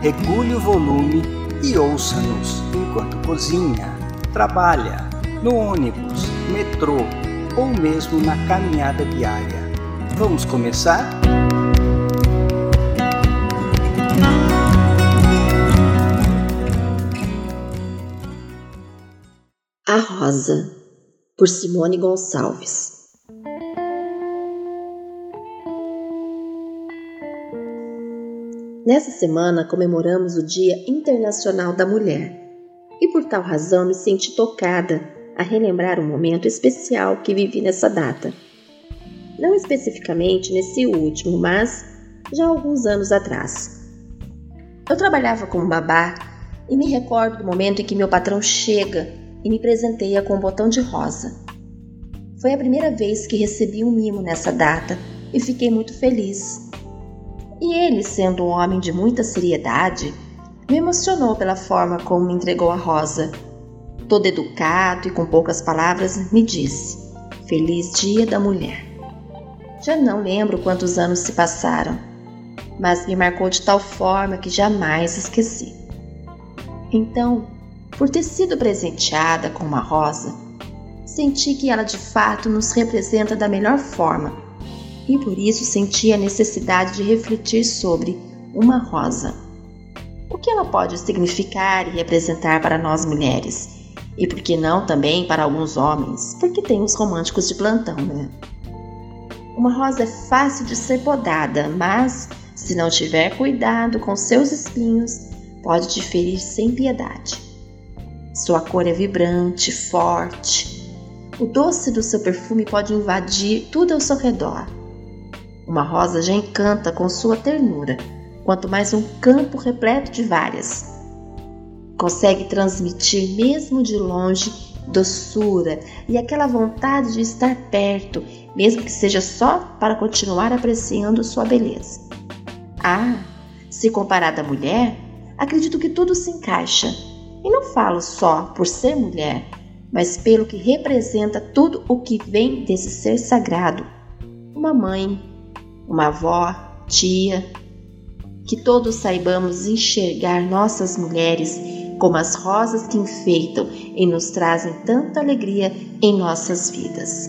regule o volume e ouça-nos enquanto cozinha, trabalha, no ônibus, metrô ou mesmo na caminhada diária. Vamos começar? A Rosa, por Simone Gonçalves. Nessa semana comemoramos o Dia Internacional da Mulher e por tal razão me senti tocada a relembrar um momento especial que vivi nessa data. Não especificamente nesse último, mas já alguns anos atrás. Eu trabalhava como babá e me recordo do momento em que meu patrão chega e me presenteia com um botão de rosa. Foi a primeira vez que recebi um mimo nessa data e fiquei muito feliz e ele, sendo um homem de muita seriedade, me emocionou pela forma como me entregou a rosa. Todo educado e com poucas palavras, me disse: Feliz Dia da Mulher. Já não lembro quantos anos se passaram, mas me marcou de tal forma que jamais esqueci. Então, por ter sido presenteada com uma rosa, senti que ela de fato nos representa da melhor forma e por isso senti a necessidade de refletir sobre uma rosa. O que ela pode significar e representar para nós mulheres? E por que não também para alguns homens? Porque tem os românticos de plantão, né? Uma rosa é fácil de ser podada, mas se não tiver cuidado com seus espinhos, pode te ferir sem piedade. Sua cor é vibrante, forte. O doce do seu perfume pode invadir tudo ao seu redor uma rosa já encanta com sua ternura, quanto mais um campo repleto de várias. Consegue transmitir, mesmo de longe, doçura e aquela vontade de estar perto, mesmo que seja só para continuar apreciando sua beleza. Ah, se comparada à mulher, acredito que tudo se encaixa. E não falo só por ser mulher, mas pelo que representa tudo o que vem desse ser sagrado. Uma mãe, uma avó, tia, que todos saibamos enxergar nossas mulheres como as rosas que enfeitam e nos trazem tanta alegria em nossas vidas.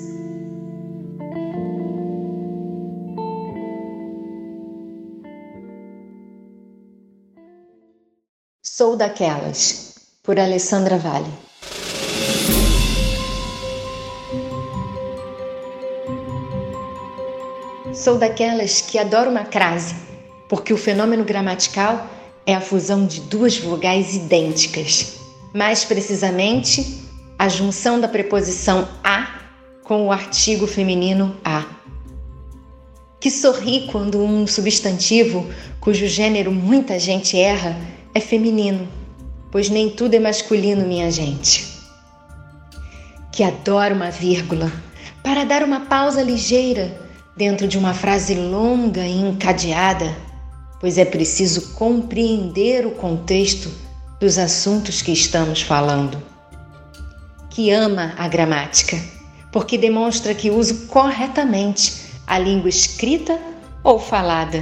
Sou daquelas, por Alessandra Vale. Sou daquelas que adoro uma crase, porque o fenômeno gramatical é a fusão de duas vogais idênticas, mais precisamente, a junção da preposição a com o artigo feminino a. Que sorri quando um substantivo, cujo gênero muita gente erra, é feminino, pois nem tudo é masculino, minha gente. Que adoro uma vírgula para dar uma pausa ligeira dentro de uma frase longa e encadeada, pois é preciso compreender o contexto dos assuntos que estamos falando. Que ama a gramática, porque demonstra que uso corretamente a língua escrita ou falada.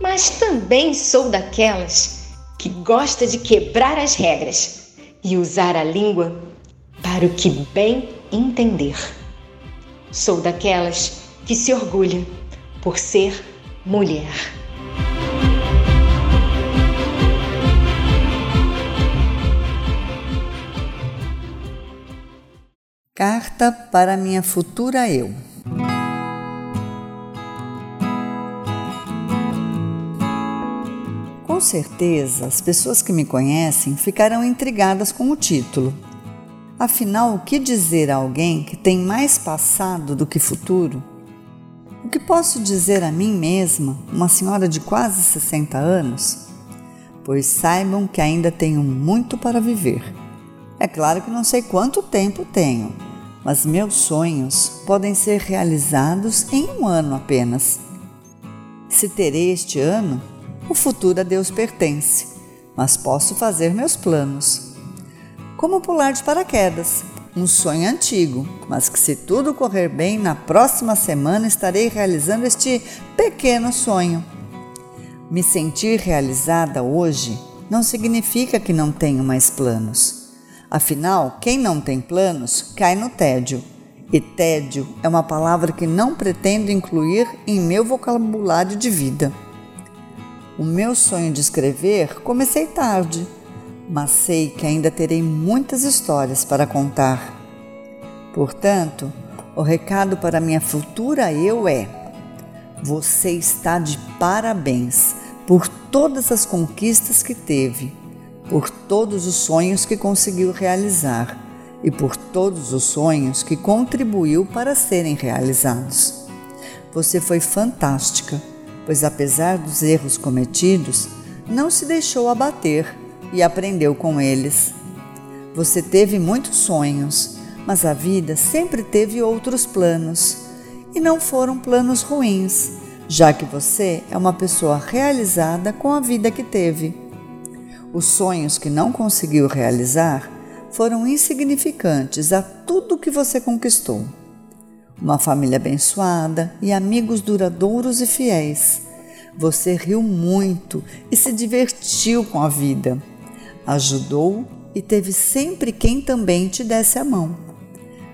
Mas também sou daquelas que gosta de quebrar as regras e usar a língua para o que bem entender. Sou daquelas que se orgulha por ser mulher. Carta para minha futura eu. Com certeza, as pessoas que me conhecem ficarão intrigadas com o título. Afinal, o que dizer a alguém que tem mais passado do que futuro? Que posso dizer a mim mesma, uma senhora de quase 60 anos? pois saibam que ainda tenho muito para viver. É claro que não sei quanto tempo tenho, mas meus sonhos podem ser realizados em um ano apenas. Se terei este ano, o futuro a Deus pertence, mas posso fazer meus planos. Como pular de paraquedas, um sonho antigo, mas que, se tudo correr bem, na próxima semana estarei realizando este pequeno sonho. Me sentir realizada hoje não significa que não tenho mais planos. Afinal, quem não tem planos cai no tédio. E tédio é uma palavra que não pretendo incluir em meu vocabulário de vida. O meu sonho de escrever comecei tarde mas sei que ainda terei muitas histórias para contar. Portanto, o recado para minha futura eu é: você está de parabéns por todas as conquistas que teve, por todos os sonhos que conseguiu realizar e por todos os sonhos que contribuiu para serem realizados. Você foi fantástica, pois apesar dos erros cometidos, não se deixou abater e aprendeu com eles. Você teve muitos sonhos, mas a vida sempre teve outros planos. E não foram planos ruins, já que você é uma pessoa realizada com a vida que teve. Os sonhos que não conseguiu realizar foram insignificantes a tudo que você conquistou. Uma família abençoada e amigos duradouros e fiéis. Você riu muito e se divertiu com a vida ajudou e teve sempre quem também te desse a mão.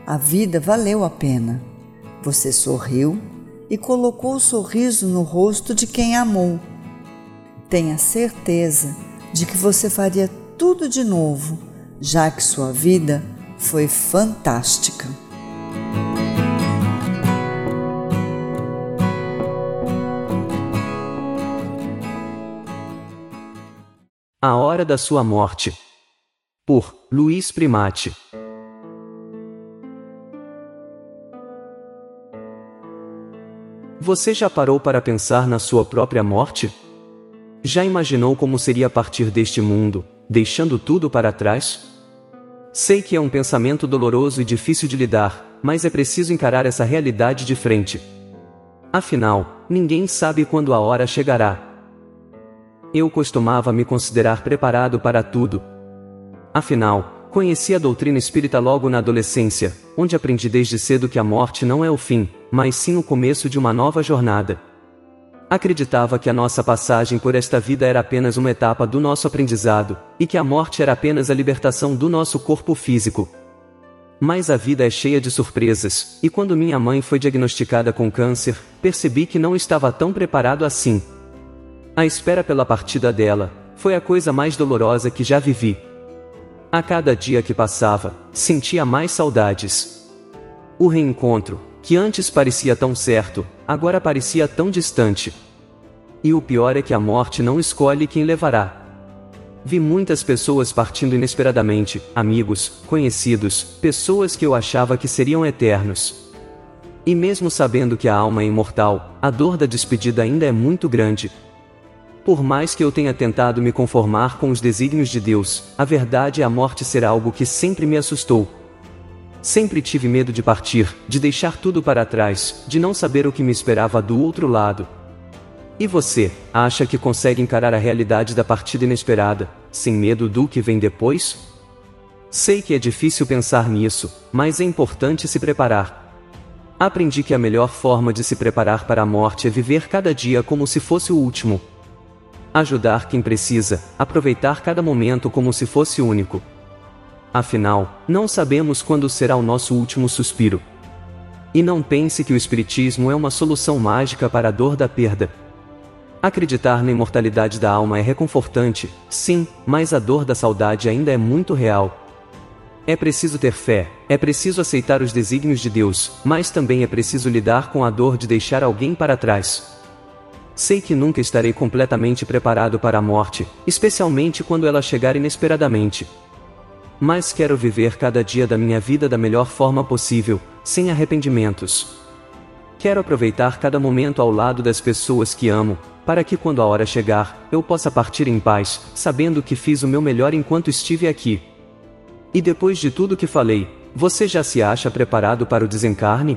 A vida valeu a pena. Você sorriu e colocou o sorriso no rosto de quem amou. Tenha certeza de que você faria tudo de novo, já que sua vida foi fantástica. A Hora da Sua Morte. Por Luiz Primati. Você já parou para pensar na sua própria morte? Já imaginou como seria partir deste mundo, deixando tudo para trás? Sei que é um pensamento doloroso e difícil de lidar, mas é preciso encarar essa realidade de frente. Afinal, ninguém sabe quando a hora chegará eu costumava me considerar preparado para tudo. Afinal, conheci a doutrina espírita logo na adolescência, onde aprendi desde cedo que a morte não é o fim, mas sim o começo de uma nova jornada. Acreditava que a nossa passagem por esta vida era apenas uma etapa do nosso aprendizado, e que a morte era apenas a libertação do nosso corpo físico. Mas a vida é cheia de surpresas, e quando minha mãe foi diagnosticada com câncer, percebi que não estava tão preparado assim. A espera pela partida dela foi a coisa mais dolorosa que já vivi. A cada dia que passava, sentia mais saudades. O reencontro, que antes parecia tão certo, agora parecia tão distante. E o pior é que a morte não escolhe quem levará. Vi muitas pessoas partindo inesperadamente, amigos, conhecidos, pessoas que eu achava que seriam eternos. E mesmo sabendo que a alma é imortal, a dor da despedida ainda é muito grande, por mais que eu tenha tentado me conformar com os desígnios de Deus, a verdade é a morte ser algo que sempre me assustou. Sempre tive medo de partir, de deixar tudo para trás, de não saber o que me esperava do outro lado. E você, acha que consegue encarar a realidade da partida inesperada, sem medo do que vem depois? Sei que é difícil pensar nisso, mas é importante se preparar. Aprendi que a melhor forma de se preparar para a morte é viver cada dia como se fosse o último, ajudar quem precisa, aproveitar cada momento como se fosse único. Afinal, não sabemos quando será o nosso último suspiro. E não pense que o Espiritismo é uma solução mágica para a dor da perda. Acreditar na imortalidade da alma é reconfortante, sim, mas a dor da saudade ainda é muito real. É preciso ter fé, é preciso aceitar os desígnios de Deus, mas também é preciso lidar com a dor de deixar alguém para trás. Sei que nunca estarei completamente preparado para a morte, especialmente quando ela chegar inesperadamente. Mas quero viver cada dia da minha vida da melhor forma possível, sem arrependimentos. Quero aproveitar cada momento ao lado das pessoas que amo, para que quando a hora chegar, eu possa partir em paz, sabendo que fiz o meu melhor enquanto estive aqui. E depois de tudo que falei, você já se acha preparado para o desencarne?